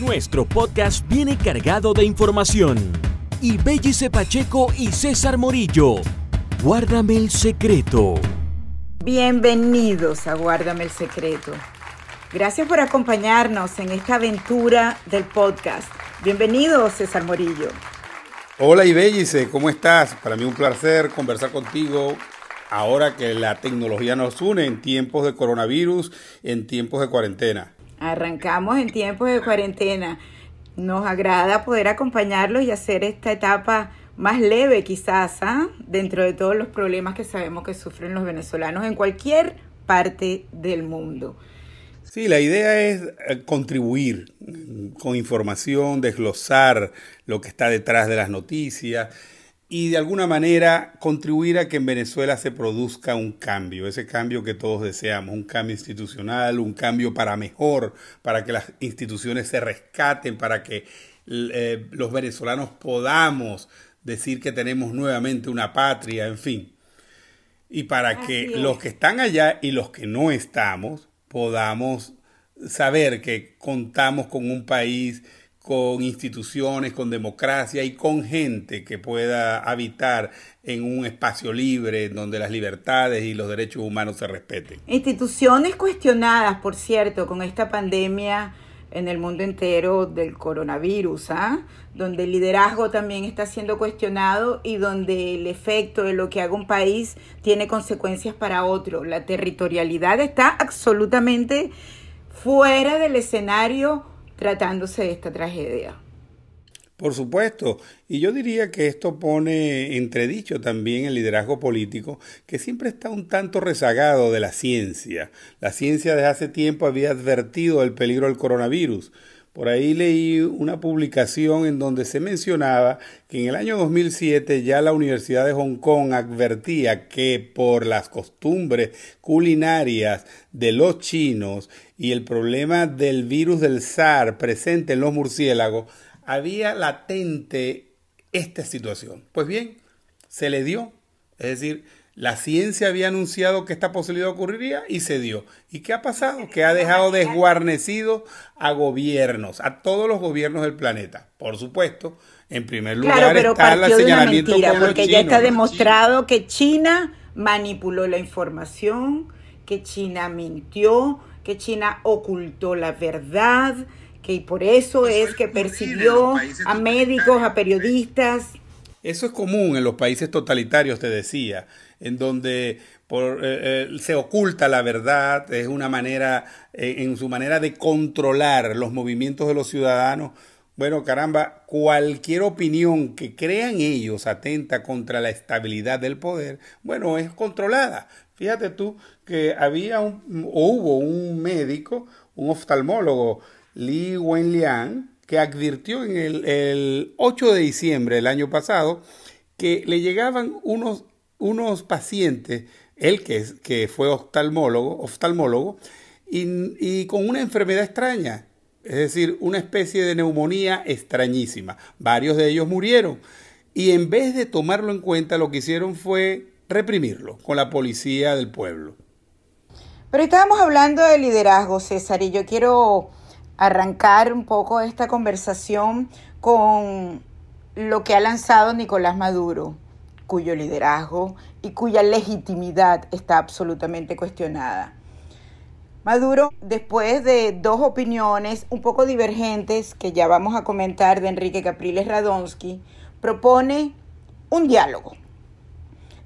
Nuestro podcast viene cargado de información. Y Bellice Pacheco y César Morillo. Guárdame el secreto. Bienvenidos a Guárdame el secreto. Gracias por acompañarnos en esta aventura del podcast. Bienvenido, César Morillo. Hola Ibellice, ¿cómo estás? Para mí un placer conversar contigo ahora que la tecnología nos une en tiempos de coronavirus, en tiempos de cuarentena. Arrancamos en tiempos de cuarentena. Nos agrada poder acompañarlos y hacer esta etapa más leve quizás, ¿ah? dentro de todos los problemas que sabemos que sufren los venezolanos en cualquier parte del mundo. Sí, la idea es eh, contribuir con información, desglosar lo que está detrás de las noticias y de alguna manera contribuir a que en Venezuela se produzca un cambio, ese cambio que todos deseamos, un cambio institucional, un cambio para mejor, para que las instituciones se rescaten, para que eh, los venezolanos podamos decir que tenemos nuevamente una patria, en fin. Y para que los que están allá y los que no estamos podamos saber que contamos con un país con instituciones, con democracia y con gente que pueda habitar en un espacio libre donde las libertades y los derechos humanos se respeten. Instituciones cuestionadas, por cierto, con esta pandemia en el mundo entero del coronavirus, ¿ah? donde el liderazgo también está siendo cuestionado y donde el efecto de lo que haga un país tiene consecuencias para otro. La territorialidad está absolutamente fuera del escenario tratándose de esta tragedia. Por supuesto, y yo diría que esto pone entredicho también el liderazgo político, que siempre está un tanto rezagado de la ciencia. La ciencia desde hace tiempo había advertido el peligro del coronavirus. Por ahí leí una publicación en donde se mencionaba que en el año 2007 ya la Universidad de Hong Kong advertía que por las costumbres culinarias de los chinos y el problema del virus del SARS presente en los murciélagos, había latente esta situación. Pues bien, se le dio. Es decir, la ciencia había anunciado que esta posibilidad ocurriría y se dio. ¿Y qué ha pasado? Que ha dejado desguarnecido a gobiernos, a todos los gobiernos del planeta. Por supuesto, en primer lugar está el señalamiento mentira, porque ya está demostrado que China manipuló la información, que China mintió, que China ocultó la verdad, y por eso es que persiguió a médicos, a periodistas. Eso es común en los países totalitarios, te decía, en donde por, eh, eh, se oculta la verdad, es una manera, eh, en su manera de controlar los movimientos de los ciudadanos. Bueno, caramba, cualquier opinión que crean ellos atenta contra la estabilidad del poder, bueno, es controlada. Fíjate tú que había un, o hubo un médico, un oftalmólogo, Li Wenliang, que advirtió en el, 8 de diciembre del año pasado que le llegaban unos, unos pacientes, él que, que fue oftalmólogo, oftalmólogo y, y con una enfermedad extraña, es decir, una especie de neumonía extrañísima. Varios de ellos murieron y en vez de tomarlo en cuenta lo que hicieron fue reprimirlo con la policía del pueblo. Pero estábamos hablando de liderazgo, César, y yo quiero arrancar un poco esta conversación con lo que ha lanzado Nicolás Maduro, cuyo liderazgo y cuya legitimidad está absolutamente cuestionada. Maduro, después de dos opiniones un poco divergentes que ya vamos a comentar de Enrique Capriles Radonsky, propone un diálogo.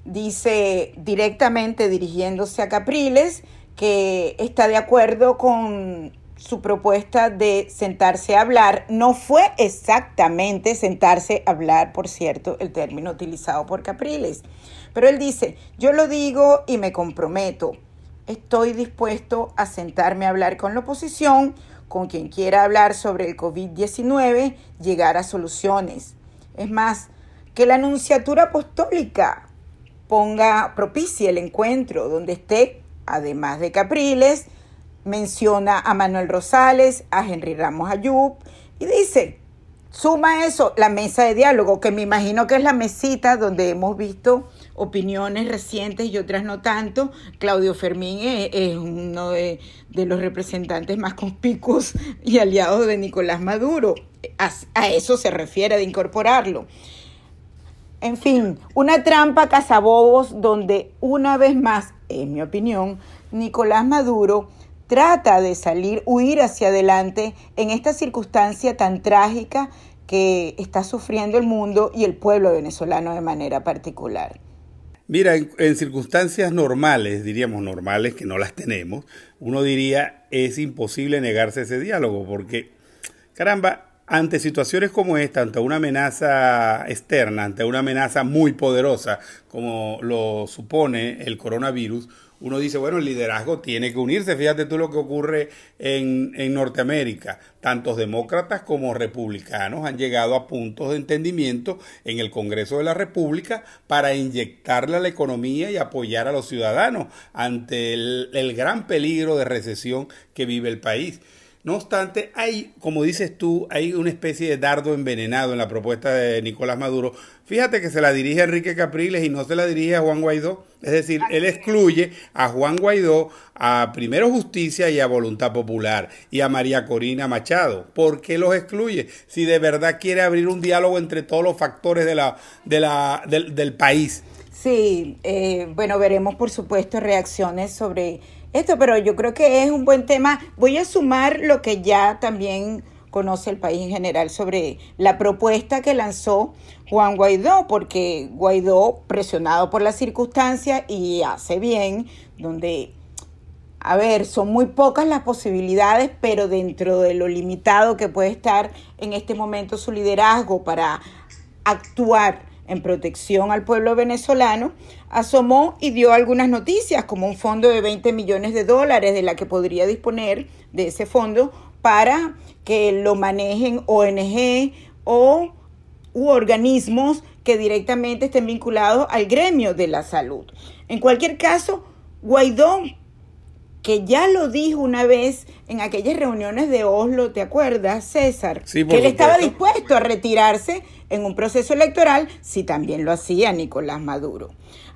Dice directamente dirigiéndose a Capriles que está de acuerdo con su propuesta de sentarse a hablar no fue exactamente sentarse a hablar, por cierto, el término utilizado por Capriles. Pero él dice, yo lo digo y me comprometo. Estoy dispuesto a sentarme a hablar con la oposición, con quien quiera hablar sobre el COVID-19, llegar a soluciones. Es más, que la Anunciatura Apostólica ponga, propicie el encuentro donde esté, además de Capriles, menciona a Manuel Rosales, a Henry Ramos Ayub y dice, suma eso, la mesa de diálogo, que me imagino que es la mesita donde hemos visto opiniones recientes y otras no tanto. Claudio Fermín es, uno de, los representantes más conspicuos y aliados de Nicolás Maduro. A, eso se refiere de incorporarlo. En fin, una trampa cazabobos donde una vez más, en mi opinión, Nicolás Maduro trata de salir, huir hacia adelante en esta circunstancia tan trágica que está sufriendo el mundo y el pueblo venezolano de manera particular. Mira, en, circunstancias normales, diríamos normales, que no las tenemos, uno diría es imposible negarse ese diálogo, porque, caramba, ante situaciones como esta, ante una amenaza externa, ante una amenaza muy poderosa, como lo supone el coronavirus, uno dice, bueno, el liderazgo tiene que unirse. Fíjate tú lo que ocurre en, en, Norteamérica. Tantos demócratas como republicanos han llegado a puntos de entendimiento en el Congreso de la República para inyectarle a la economía y apoyar a los ciudadanos ante el, el gran peligro de recesión que vive el país. No obstante, hay, como dices tú, hay una especie de dardo envenenado en la propuesta de Nicolás Maduro. Fíjate que se la dirige a Enrique Capriles y no se la dirige a Juan Guaidó. Es decir, él excluye a Juan Guaidó, a Primero Justicia y a Voluntad Popular y a María Corina Machado. ¿Por qué los excluye? Si de verdad quiere abrir un diálogo entre todos los factores de la, de la, del, país. Sí, eh, bueno, veremos por supuesto reacciones sobre esto, pero yo creo que es un buen tema. Voy a sumar lo que ya también conoce el país en general sobre la propuesta que lanzó Juan Guaidó, porque Guaidó, presionado por las circunstancias y hace bien, donde, a ver, son muy pocas las posibilidades, pero dentro de lo limitado que puede estar en este momento su liderazgo para actuar en protección al pueblo venezolano, asomó y dio algunas noticias, como un fondo de 20 millones de dólares de la que podría disponer de ese fondo para que lo manejen ONG o u organismos que directamente estén vinculados al gremio de la salud. En cualquier caso, Guaidó, que ya lo dijo una vez en aquellas reuniones de Oslo, ¿te acuerdas, César? Sí, que él estaba dispuesto a retirarse en un proceso electoral si también lo hacía Nicolás Maduro.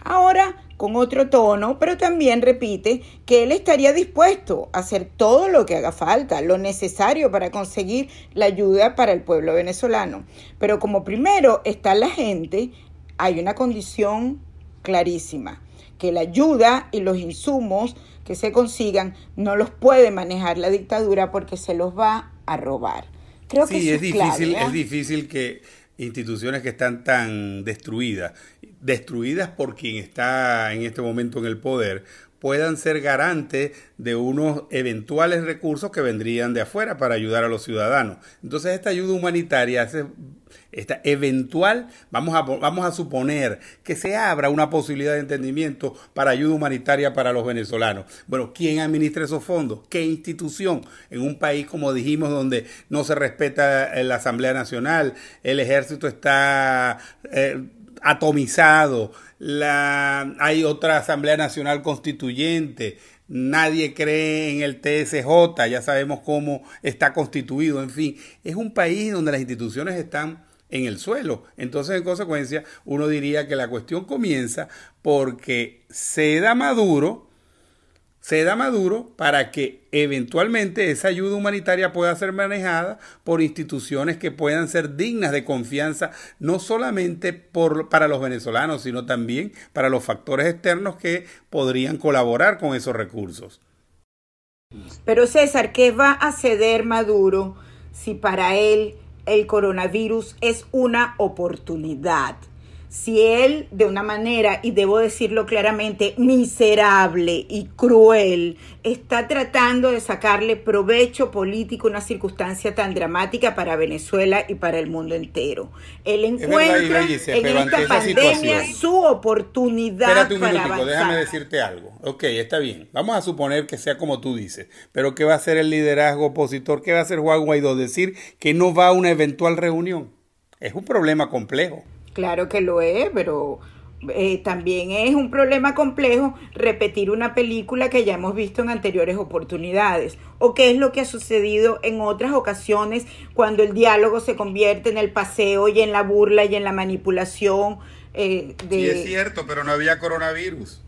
Ahora, con otro tono, pero también repite que él estaría dispuesto a hacer todo lo que haga falta, lo necesario para conseguir la ayuda para el pueblo venezolano. Pero como primero está la gente, hay una condición clarísima, que la ayuda y los insumos que se consigan no los puede manejar la dictadura porque se los va a robar. Creo que es, difícil, es difícil que instituciones que están tan destruidas, destruidas por quien está en este momento en el poder, puedan ser garantes de unos eventuales recursos que vendrían de afuera para ayudar a los ciudadanos. Entonces esta ayuda humanitaria hace esta eventual, vamos a, vamos a suponer que se abra una posibilidad de entendimiento para ayuda humanitaria para los venezolanos. Bueno, ¿quién administra esos fondos? ¿Qué institución? En un país, como dijimos, donde no se respeta la Asamblea Nacional, el ejército está eh, atomizado, la, hay otra Asamblea Nacional Constituyente, nadie cree en el TSJ, ya sabemos cómo está constituido, en fin, es un país donde las instituciones están en el suelo. Entonces, en consecuencia, uno diría que la cuestión comienza porque se da Maduro, se da Maduro para que eventualmente esa ayuda humanitaria pueda ser manejada por instituciones que puedan ser dignas de confianza, no solamente por, para los venezolanos, sino también para los factores externos que podrían colaborar con esos recursos. Pero César, ¿qué va a ceder Maduro si para él el coronavirus es una oportunidad. Si él, de una manera, y debo decirlo claramente, miserable y cruel, está tratando de sacarle provecho político a una circunstancia tan dramática para Venezuela y para el mundo entero. Él encuentra en esta pandemia su oportunidad Espérate un para déjame decirte algo. Ok, está bien. Vamos a suponer que sea como tú dices. Pero ¿qué va a hacer el liderazgo opositor? ¿Qué va a hacer Juan Guaidó? Decir que no va a una eventual reunión. Es un problema complejo. Claro que lo es, pero eh, también es un problema complejo repetir una película que ya hemos visto en anteriores oportunidades o qué es lo que ha sucedido en otras ocasiones cuando el diálogo se convierte en el paseo y en la burla y en la manipulación. Eh, de... Sí, es cierto, pero no había coronavirus.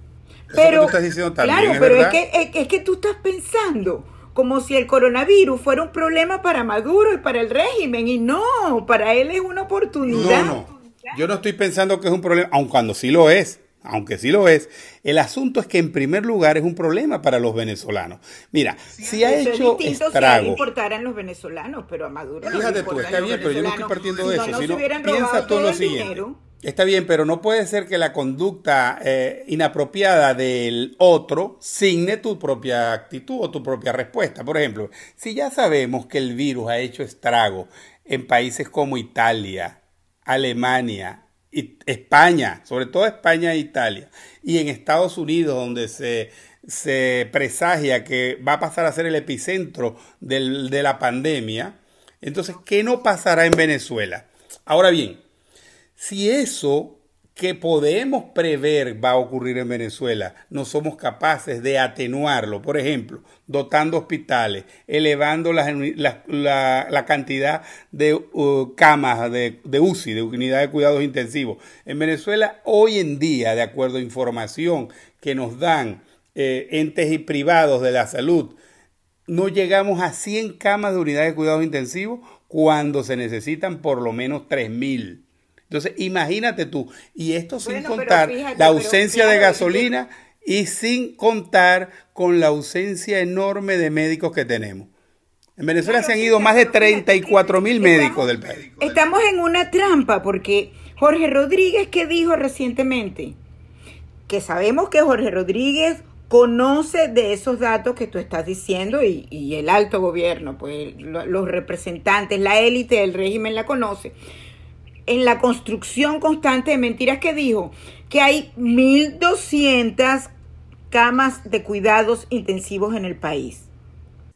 pero, claro, pero es que, es que tú estás pensando como si el coronavirus fuera un problema para Maduro y para el régimen, y no, para él es una oportunidad. No, no. Yo no estoy pensando que es un problema, aun cuando sí lo es, aunque sí lo es, el asunto es que en primer lugar es un problema para los venezolanos. Mira, si ha hecho es estrago. Si importaran los venezolanos, pero a Maduro Fíjate tú, está bien, pero yo no estoy partiendo de eso, sino piensa tú lo siguiente. Está bien, pero no puede ser que la conducta eh, inapropiada del otro signe tu propia actitud o tu propia respuesta. Por ejemplo, si ya sabemos que el virus ha hecho estrago en países como Italia, Alemania, España, sobre todo España e Italia, y en Estados Unidos, donde se, se presagia que va a pasar a ser el epicentro del, de la pandemia, entonces, ¿qué no pasará en Venezuela? Ahora bien, si eso que podemos prever va a ocurrir en Venezuela, no somos capaces de atenuarlo, por ejemplo, dotando hospitales, elevando la, cantidad de uh, camas de, de, UCI, de unidad de cuidados intensivos. En Venezuela, hoy en día, de acuerdo a información que nos dan eh, entes y privados de la salud, no llegamos a 100 camas de unidad de cuidados intensivos cuando se necesitan por lo menos 3.000. Entonces, imagínate tú, y esto sin contar la ausencia de gasolina y sin contar con la ausencia enorme de médicos que tenemos. En Venezuela se han ido más de 34 mil médicos del país. Estamos en una trampa porque Jorge Rodríguez, que dijo recientemente? Que sabemos que Jorge Rodríguez conoce de esos datos que tú estás diciendo y, y el alto gobierno, pues los representantes, la élite del régimen la conoce en la construcción constante de mentiras que dijo que hay 1.200 camas de cuidados intensivos en el país.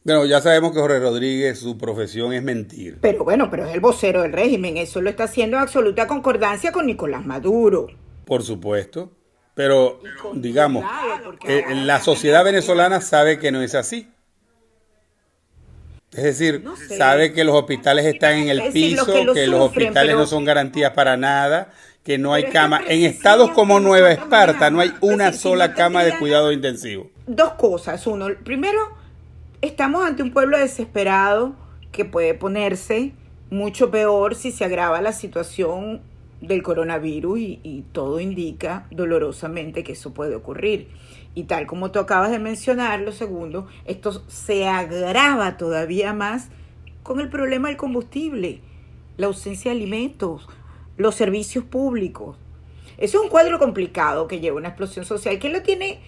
Bueno, ya sabemos que Jorge Rodríguez, su profesión es mentir. Pero bueno, pero es el vocero del régimen. Eso lo está haciendo en absoluta concordancia con Nicolás Maduro. Por supuesto. Pero, digamos, eh, la sociedad venezolana sabe que no es así. Es decir, sabe que los hospitales están en el piso, que, los hospitales no son garantías para nada, que no hay cama. En estados como Nueva Esparta no hay una sola cama de cuidado intensivo. Dos cosas. Uno, primero, estamos ante un pueblo desesperado que puede ponerse mucho peor si se agrava la situación del coronavirus y, y todo indica dolorosamente que eso puede ocurrir. Y tal como tú acabas de mencionar, lo segundo, esto se agrava todavía más con el problema del combustible, la ausencia de alimentos, los servicios públicos. Eso es un cuadro complicado que lleva una explosión social. que lo tiene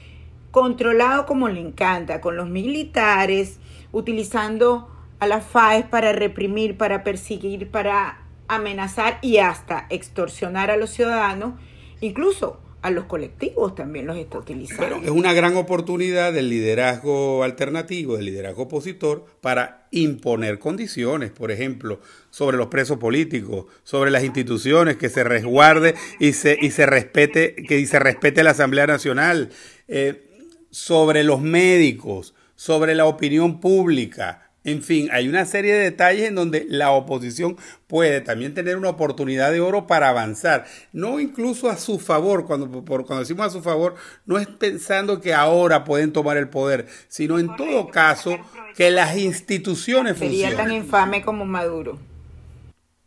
controlado como le encanta? Con los militares, utilizando a las FAES para reprimir, para perseguir, para amenazar y hasta extorsionar a los ciudadanos, incluso a los colectivos también los está utilizando. es una gran oportunidad del liderazgo alternativo, del liderazgo opositor, para imponer condiciones, por ejemplo, sobre los presos políticos, sobre las instituciones, que se resguarde y se, y se respete, que se respete la Asamblea Nacional, eh, sobre los médicos, sobre la opinión pública, en fin, hay una serie de detalles en donde la oposición puede también tener una oportunidad de oro para avanzar. No incluso a su favor, cuando, por, cuando decimos a su favor, no es pensando que ahora pueden tomar el poder, sino en todo caso que las instituciones funcionen. Sería tan infame como Maduro.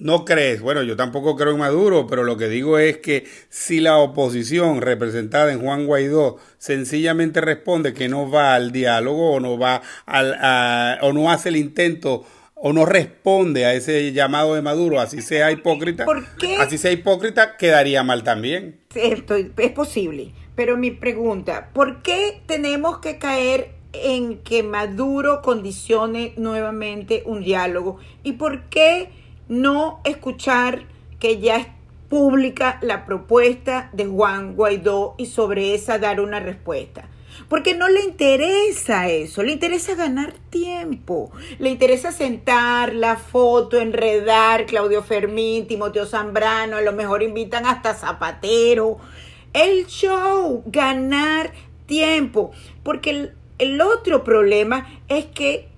No crees, bueno, yo tampoco creo en Maduro, pero lo que digo es que si la oposición representada en Juan Guaidó sencillamente responde que no va al diálogo o no va al, o no hace el intento o no responde a ese llamado de Maduro, así sea hipócrita, así sea hipócrita, quedaría mal también. Esto es posible, pero mi pregunta, ¿por qué tenemos que caer en que Maduro condicione nuevamente un diálogo? ¿Y por qué no escuchar que ya es pública la propuesta de Juan Guaidó y sobre esa dar una respuesta. Porque no le interesa eso, le interesa ganar tiempo, le interesa sentar la foto, enredar Claudio Fermín, Timoteo Zambrano, a lo mejor invitan hasta Zapatero, el show, ganar tiempo, porque el, el otro problema es que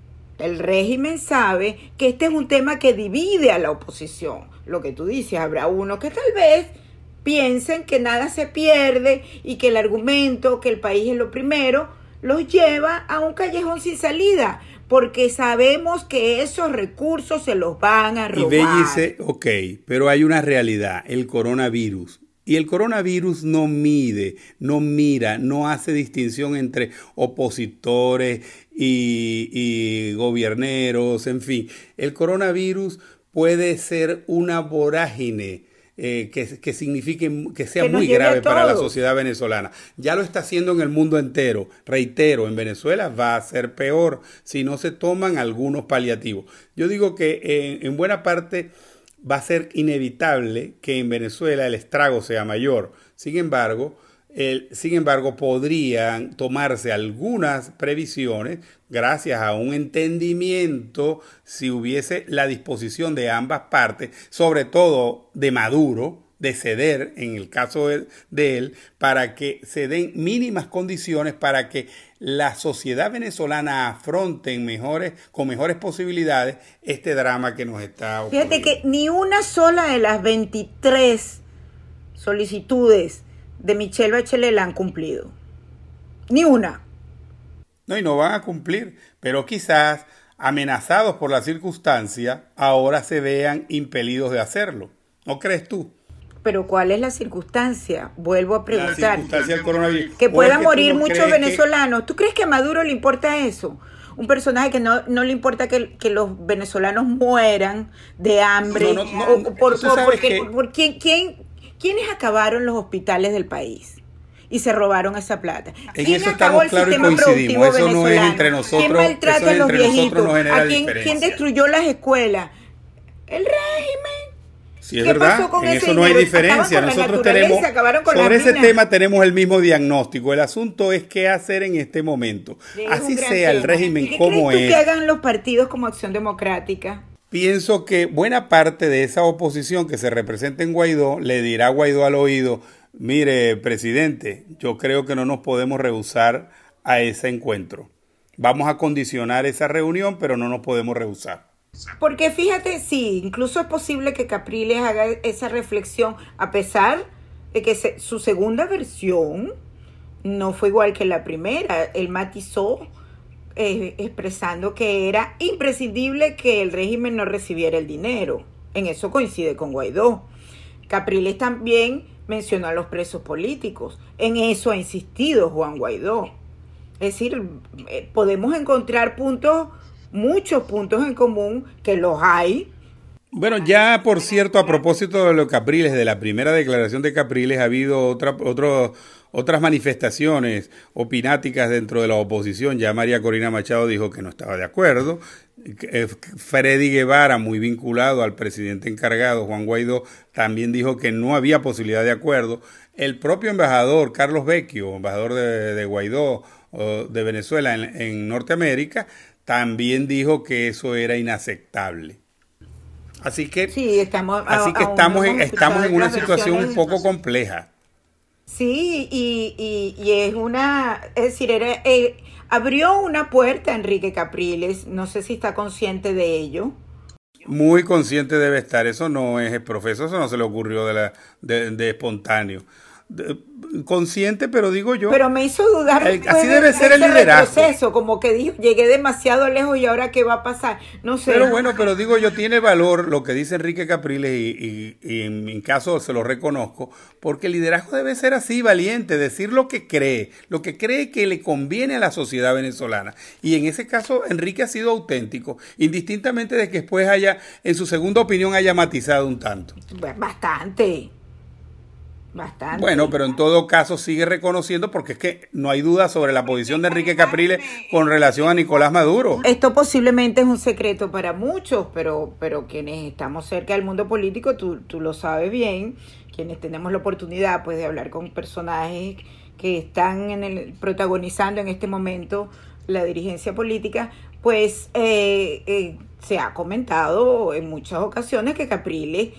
el régimen sabe que este es un tema que divide a la oposición. Lo que tú dices, habrá uno que tal vez piensen que nada se pierde y que el argumento que el país es lo primero los lleva a un callejón sin salida porque sabemos que esos recursos se los van a robar. Y dice, ok, pero hay una realidad, el coronavirus. Y el coronavirus no mide, no mira, no hace distinción entre opositores y, y gobierneros, en fin. El coronavirus puede ser una vorágine eh, que, que, signifique que sea muy grave para la sociedad venezolana. Ya lo está haciendo en el mundo entero. Reitero, en Venezuela va a ser peor si no se toman algunos paliativos. Yo digo que en buena parte va a ser inevitable que en Venezuela el estrago sea mayor. Sin embargo, sin embargo, podrían tomarse algunas previsiones gracias a un entendimiento si hubiese la disposición de ambas partes, sobre todo de Maduro, de ceder en el caso de, él, para que se den mínimas condiciones para que la sociedad venezolana afronte mejores, con mejores posibilidades este drama que nos está ocurriendo. Fíjate que ni una sola de las 23 solicitudes de Michelle Bachelet la han cumplido. Ni una. No, y no van a cumplir, pero quizás amenazados por la circunstancia, ahora se vean impelidos de hacerlo. ¿No crees tú? Pero ¿cuál es la circunstancia? Vuelvo a preguntar. La circunstancia del coronavirus. Que puedan morir muchos venezolanos. ¿Tú crees que a Maduro le importa eso? Un personaje que no, no le importa que, los venezolanos mueran de hambre. No, no, por, por, quién, ¿Quiénes acabaron los hospitales del país? y se robaron esa plata. En ¿Quién eso estamos claros y coincidimos. Eso no es entre nosotros. ¿Quién maltrata a los viejitos? ¿A quién, quién, destruyó las escuelas? El régimen. Sí, es verdad. en eso no hay diferencia. Nosotros tenemos. Sobre ese tema tenemos el mismo diagnóstico. El asunto es qué hacer en este momento. Así sea el régimen como es. ¿Qué hagan los partidos como Acción Democrática? Pienso que buena parte de esa oposición que se representa en Guaidó le dirá a Guaidó al oído, mire, presidente, yo creo que no nos podemos rehusar a ese encuentro. Vamos a condicionar esa reunión, pero no nos podemos rehusar. Porque fíjate, sí, incluso es posible que Capriles haga esa reflexión, a pesar de que su segunda versión no fue igual que la primera. Él matizó eh, expresando que era imprescindible que el régimen no recibiera el dinero. En eso coincide con Guaidó. Capriles también mencionó a los presos políticos. En eso ha insistido Juan Guaidó. Es decir, eh, podemos encontrar puntos, muchos puntos en común, que los hay, bueno, ya por cierto, a propósito de los Capriles, de la primera declaración de Capriles, ha habido otra, otro, otras manifestaciones opináticas dentro de la oposición. Ya María Corina Machado dijo que no estaba de acuerdo. Eh, Freddy Guevara, muy vinculado al presidente encargado, Juan Guaidó, también dijo que no había posibilidad de acuerdo. El propio embajador, Carlos Vecchio, embajador de, Guaidó de Venezuela en, en Norteamérica, también dijo que eso era inaceptable. Así que, sí, estamos, así que estamos, en, estamos en una situación un poco compleja. Sí, y, y, es una, es decir, era, eh, abrió una puerta Enrique Capriles, no sé si está consciente de ello. Muy consciente debe estar, eso no es el profesor, eso no se le ocurrió de, la, de, de espontáneo consciente, pero digo yo. Pero me hizo dudar. así debe ser el liderazgo. Proceso, como que dijo, llegué demasiado lejos y ahora qué va a pasar. No sé. Pero bueno, pero digo yo, tiene valor lo que dice Enrique Capriles y, en mi caso se lo reconozco, porque el liderazgo debe ser así, valiente, decir lo que cree, lo que cree que le conviene a la sociedad venezolana. Y en ese caso, Enrique ha sido auténtico, indistintamente de que después haya, en su segunda opinión, haya matizado un tanto. Bastante. Bastante. Bueno, pero en todo caso sigue reconociendo porque es que no hay duda sobre la posición de Enrique Capriles con relación a Nicolás Maduro. Esto posiblemente es un secreto para muchos, pero, pero quienes estamos cerca del mundo político, tú, tú lo sabes bien, quienes tenemos la oportunidad pues de hablar con personajes que están en el, protagonizando en este momento la dirigencia política, pues eh, eh, se ha comentado en muchas ocasiones que Capriles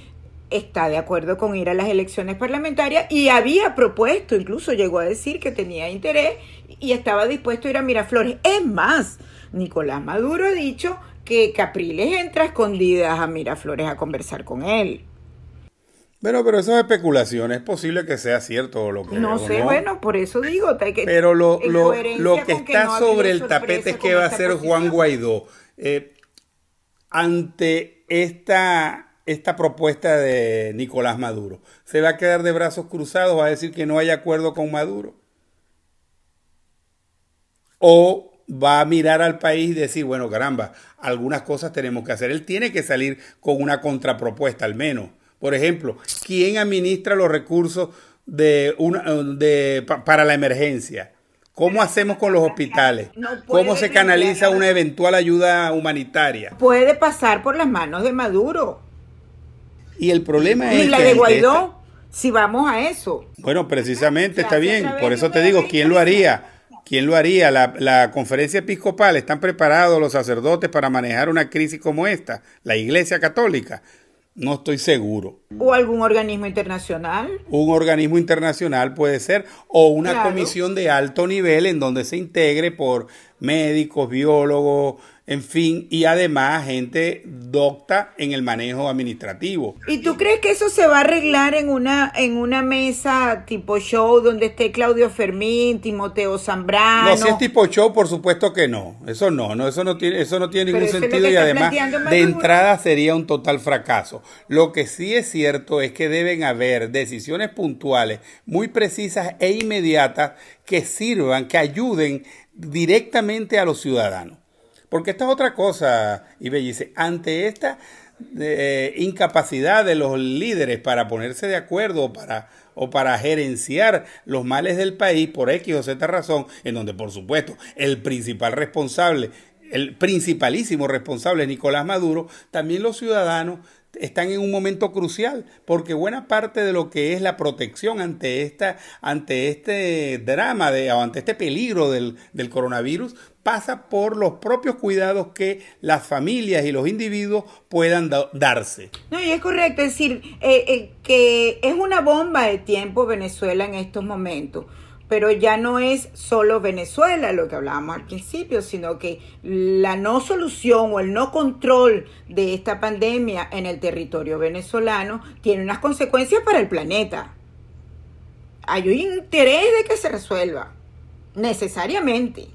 está de acuerdo con ir a las elecciones parlamentarias y había propuesto, incluso llegó a decir que tenía interés y estaba dispuesto a ir a Miraflores. Es más, Nicolás Maduro ha dicho que Capriles entra escondidas a Miraflores a conversar con él. Bueno, pero eso es especulación, es posible que sea cierto lo que No sé, bueno, por eso digo. Que, pero lo, lo, lo que está sobre el tapete es que va a ser Juan Guaidó. Eh, ante esta, esta propuesta de Nicolás Maduro, ¿se va a quedar de brazos cruzados? ¿Va a decir que no hay acuerdo con Maduro? ¿O va a mirar al país y decir, bueno, caramba, algunas cosas tenemos que hacer? Él tiene que salir con una contrapropuesta al menos por ejemplo, ¿quién administra los recursos de una, de, para la emergencia? ¿Cómo hacemos con los hospitales? ¿Cómo se canaliza una eventual ayuda humanitaria? Puede pasar por las manos de Maduro. Y el problema es... Y la de Guaidó, si vamos a eso. Bueno, precisamente, está bien. Por eso te digo, ¿quién lo haría? ¿Quién lo haría? La, la, conferencia episcopal, ¿están preparados los sacerdotes para manejar una crisis como esta? La Iglesia Católica. No estoy seguro. ¿O algún organismo internacional? Un organismo internacional puede ser, o una comisión de alto nivel en donde se integre por médicos, biólogos, en fin, y además gente docta en el manejo administrativo. ¿Y tú crees que eso se va a arreglar en una, en una mesa tipo show donde esté Claudio Fermín, Timoteo Zambrano? No, si es tipo show, por supuesto que no. Eso no, no eso no tiene, eso no tiene ningún sentido y además de entrada sería un total fracaso. Lo que sí es cierto es que deben haber decisiones puntuales, muy precisas e inmediatas que sirvan, que ayuden directamente a los ciudadanos. Porque esta es otra cosa, y dice, ante esta eh, incapacidad de los líderes para ponerse de acuerdo para, o para gerenciar los males del país por X o Z razón, en donde por supuesto el principal responsable, el principalísimo responsable es Nicolás Maduro, también los ciudadanos están en un momento crucial porque buena parte de lo que es la protección ante esta ante este drama de o ante este peligro del, del coronavirus pasa por los propios cuidados que las familias y los individuos puedan darse. No, y es correcto, es decir, eh, eh, que es una bomba de tiempo Venezuela en estos momentos pero ya no es solo Venezuela lo que hablábamos al principio, sino que la no solución o el no control de esta pandemia en el territorio venezolano tiene unas consecuencias para el planeta. Hay un interés de que se resuelva, necesariamente.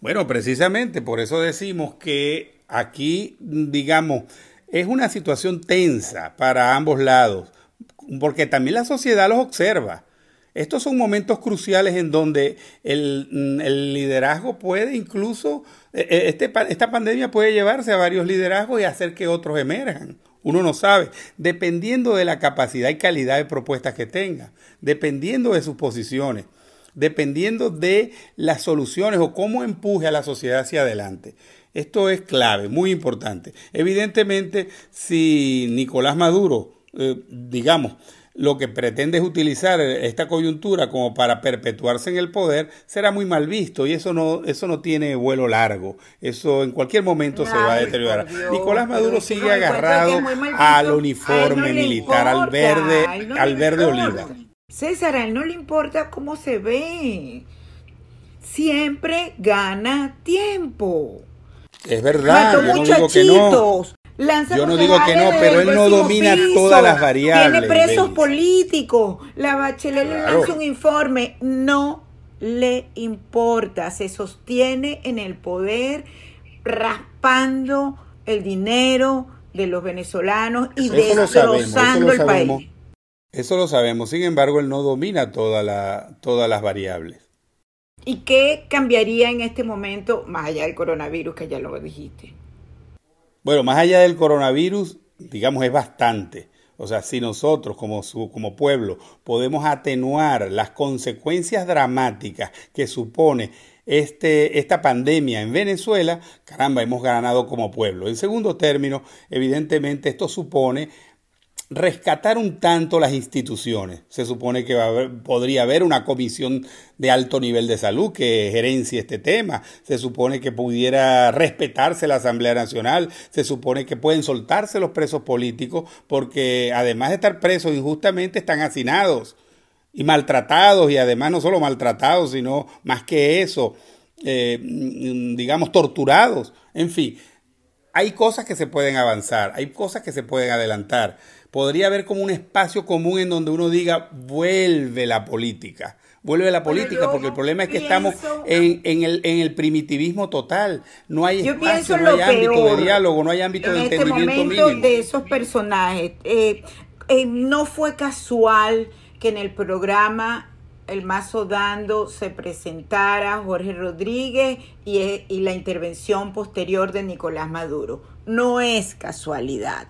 Bueno, precisamente por eso decimos que aquí, digamos, es una situación tensa para ambos lados, porque también la sociedad los observa. Estos son momentos cruciales en donde el, mm, liderazgo puede incluso, e, e, este, esta pandemia puede llevarse a varios liderazgos y hacer que otros emerjan. Uno no sabe, dependiendo de la capacidad y calidad de propuestas que tenga, dependiendo de sus posiciones, dependiendo de las soluciones o cómo empuje a la sociedad hacia adelante. Esto es clave, muy importante. Evidentemente, si Nicolás Maduro, eh, digamos, lo que pretende es utilizar esta coyuntura como para perpetuarse en el poder, será muy mal visto y eso no, eso no tiene vuelo largo. Eso en cualquier momento se va a deteriorar. Nicolás Maduro sigue agarrado al uniforme militar, al verde, al verde oliva. César, a él no le importa cómo se ve. Siempre gana tiempo. Es verdad, yo no digo que no. Yo no digo que no, pero él no domina todas las variables. Tiene presos políticos. La Bachelet le lanza un informe. No le importa. Se sostiene en el poder raspando el dinero de los venezolanos y destrozando el país. Eso lo sabemos. Sin embargo, él no domina todas las variables. ¿Y qué cambiaría en este momento, más allá del coronavirus, que ya lo dijiste? Bueno, más allá del coronavirus, digamos, es bastante. O sea, si nosotros como, como pueblo podemos atenuar las consecuencias dramáticas que supone este, esta pandemia en Venezuela, caramba, hemos ganado como pueblo. En segundo término, evidentemente esto supone rescatar un tanto las instituciones. Se supone que podría haber una comisión de alto nivel de salud que gerencie este tema. Se supone que pudiera respetarse la Asamblea Nacional. Se supone que pueden soltarse los presos políticos porque además de estar presos injustamente están hacinados y maltratados y además no solo maltratados, sino más que eso, eh, digamos, torturados. En fin, hay cosas que se pueden avanzar, hay cosas que se pueden adelantar. Podría haber como un espacio común en donde uno diga, vuelve la política, vuelve la política, porque el problema es que estamos en, el, en el primitivismo total. No hay espacio, no hay ámbito de diálogo, no hay ámbito de este entendimiento momento de esos personajes. Eh, eh, no fue casual que en el programa el Mazo Dando se presentara Jorge Rodríguez y, y, la intervención posterior de Nicolás Maduro. No es casualidad.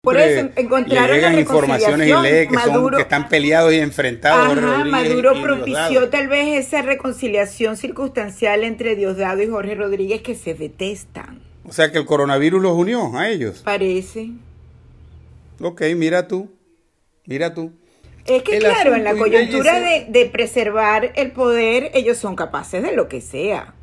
Por eso encontraron llegan informaciones y lee que, son, que están peleados y enfrentados. Ajá, Maduro propició tal vez esa reconciliación circunstancial entre Diosdado y Jorge Rodríguez que se detestan. O sea que el coronavirus los unió a ellos. Parece. Ok, mira tú. Mira tú. Es que claro, en la coyuntura de, preservar el poder, ellos son capaces de lo que sea.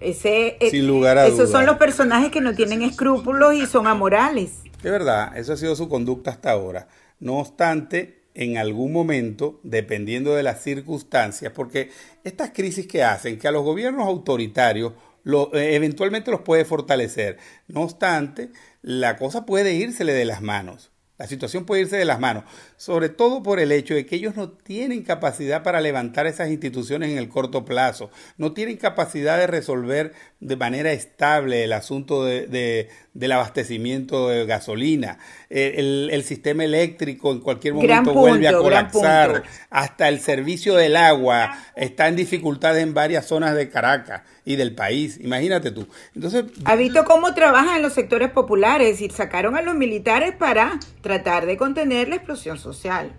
Ese, eh, Sin lugar a Esos son los personajes que no tienen escrúpulos y son amorales. Es verdad, eso ha sido su conducta hasta ahora. No obstante, en algún momento, dependiendo de las circunstancias, porque estas crisis que hacen que a los gobiernos autoritarios eh, eventualmente los puede fortalecer. No obstante, la cosa puede írsele de las manos. La situación puede irse de las manos, sobre todo por el hecho de que ellos no tienen capacidad para levantar esas instituciones en el corto plazo, no tienen capacidad de resolver de manera estable el asunto de, del abastecimiento de gasolina. El, el, sistema eléctrico en cualquier momento vuelve a colapsar, hasta el servicio del agua está en dificultades en varias zonas de Caracas y del país. Imagínate tú. Entonces, ¿ha visto cómo trabajan en los sectores populares? Y sacaron a los militares para tratar de contener la explosión social.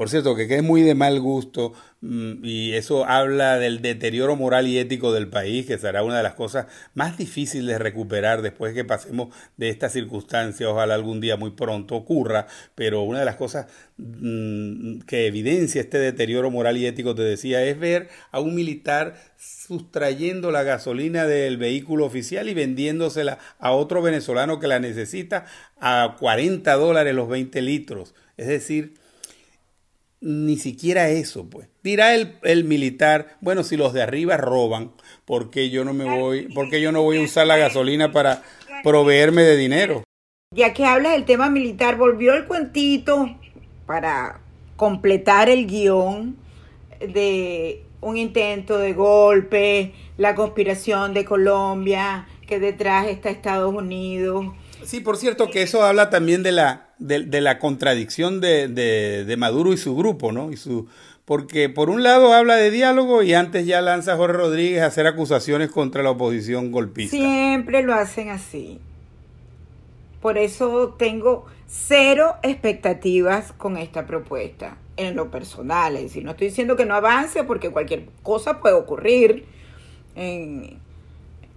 Por cierto, que, es muy de mal gusto mm, y eso habla del deterioro moral y ético del país, que será una de las cosas más difíciles de recuperar después que pasemos de esta circunstancia. Ojalá algún día muy pronto ocurra, pero una de las cosas mm, que evidencia este deterioro moral y ético, te decía, es ver a un militar sustrayendo la gasolina del vehículo oficial y vendiéndosela a otro venezolano que la necesita a 40 dólares los 20 litros. Es decir, ni siquiera eso, pues. Dirá el, el, militar, bueno, si los de arriba roban, ¿por qué yo no me voy, porque yo no voy a usar la gasolina para proveerme de dinero? Ya que hablas del tema militar, volvió el cuentito para completar el guion de un intento de golpe, la conspiración de Colombia, que detrás está Estados Unidos. Sí, por cierto, que eso habla también de la de, la contradicción de, de, Maduro y su grupo, ¿no? Y su, porque por un lado habla de diálogo y antes ya lanza a Jorge Rodríguez a hacer acusaciones contra la oposición golpista. Siempre lo hacen así. Por eso tengo cero expectativas con esta propuesta en lo personal. Es decir, no estoy diciendo que no avance porque cualquier cosa puede ocurrir,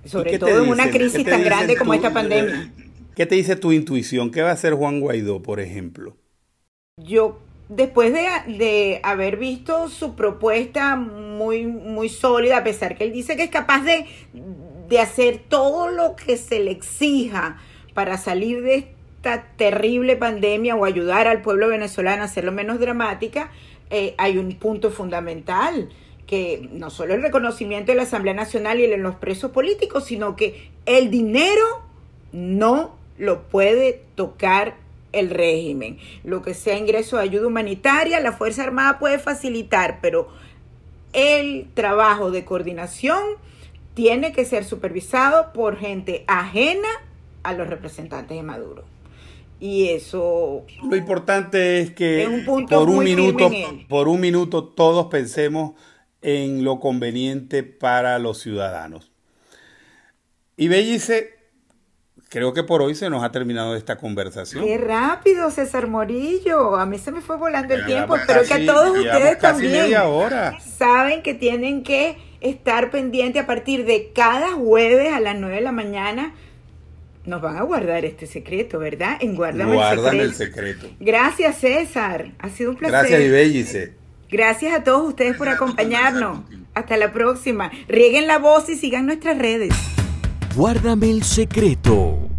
sobre todo en una crisis tan grande como esta pandemia. ¿Qué te dice tu intuición? ¿Qué va a hacer Juan Guaidó, por ejemplo? Yo, después de, haber visto su propuesta muy, muy sólida, a pesar que él dice que es capaz de, hacer todo lo que se le exija para salir de esta terrible pandemia o ayudar al pueblo venezolano a hacerlo menos dramática, eh, hay un punto fundamental que no solo el reconocimiento de la Asamblea Nacional y de los presos políticos, sino que el dinero no lo puede tocar el régimen. Lo que sea ingreso de ayuda humanitaria, la Fuerza Armada puede facilitar, pero el trabajo de coordinación tiene que ser supervisado por gente ajena a los representantes de Maduro. Y eso... Lo importante es que por, un minuto, por un minuto todos pensemos en lo conveniente para los ciudadanos. Y Bellice Creo que por hoy se nos ha terminado esta conversación. Qué rápido, César Morillo. A mí se me fue volando el tiempo. Espero que a todos ustedes también saben que tienen que estar pendientes a partir de cada jueves a las 9 de la mañana nos van a guardar este secreto, ¿verdad? En Guárdame, Guárdame el, secreto. Gracias, César. Ha sido un placer. Gracias, Ibellice. Gracias a todos ustedes por acompañarnos. Hasta la próxima. Rieguen la voz y sigan nuestras redes. Guárdame el secreto.